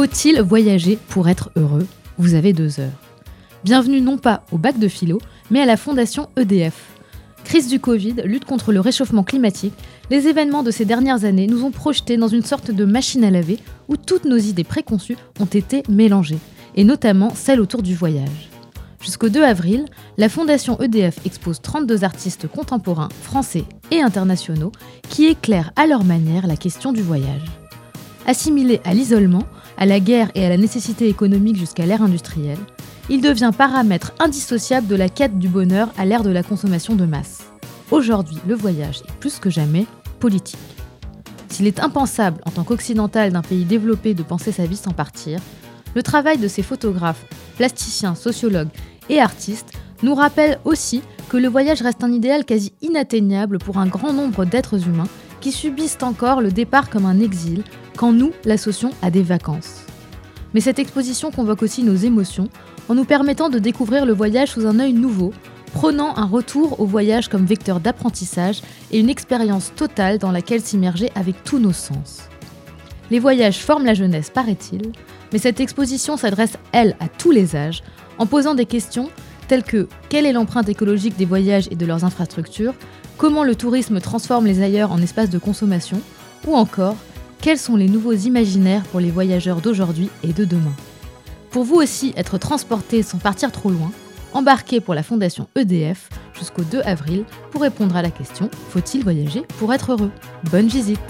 Faut-il voyager pour être heureux Vous avez deux heures. Bienvenue non pas au bac de philo, mais à la fondation EDF. Crise du Covid, lutte contre le réchauffement climatique, les événements de ces dernières années nous ont projetés dans une sorte de machine à laver où toutes nos idées préconçues ont été mélangées, et notamment celles autour du voyage. Jusqu'au 2 avril, la Fondation EDF expose 32 artistes contemporains, français et internationaux, qui éclairent à leur manière la question du voyage. Assimilé à l'isolement, à la guerre et à la nécessité économique jusqu'à l'ère industrielle, il devient paramètre indissociable de la quête du bonheur à l'ère de la consommation de masse. Aujourd'hui, le voyage est plus que jamais politique. S'il est impensable en tant qu'occidental d'un pays développé de penser sa vie sans partir, le travail de ces photographes, plasticiens, sociologues et artistes nous rappelle aussi que le voyage reste un idéal quasi inatteignable pour un grand nombre d'êtres humains qui subissent encore le départ comme un exil quand nous l'associons à des vacances. Mais cette exposition convoque aussi nos émotions en nous permettant de découvrir le voyage sous un œil nouveau, prônant un retour au voyage comme vecteur d'apprentissage et une expérience totale dans laquelle s'immerger avec tous nos sens. Les voyages forment la jeunesse, paraît-il, mais cette exposition s'adresse, elle, à tous les âges, en posant des questions telles que quelle est l'empreinte écologique des voyages et de leurs infrastructures, comment le tourisme transforme les ailleurs en espaces de consommation, ou encore quels sont les nouveaux imaginaires pour les voyageurs d'aujourd'hui et de demain. Pour vous aussi être transporté sans partir trop loin, embarquez pour la fondation EDF jusqu'au 2 avril pour répondre à la question Faut-il voyager pour être heureux? Bonne visite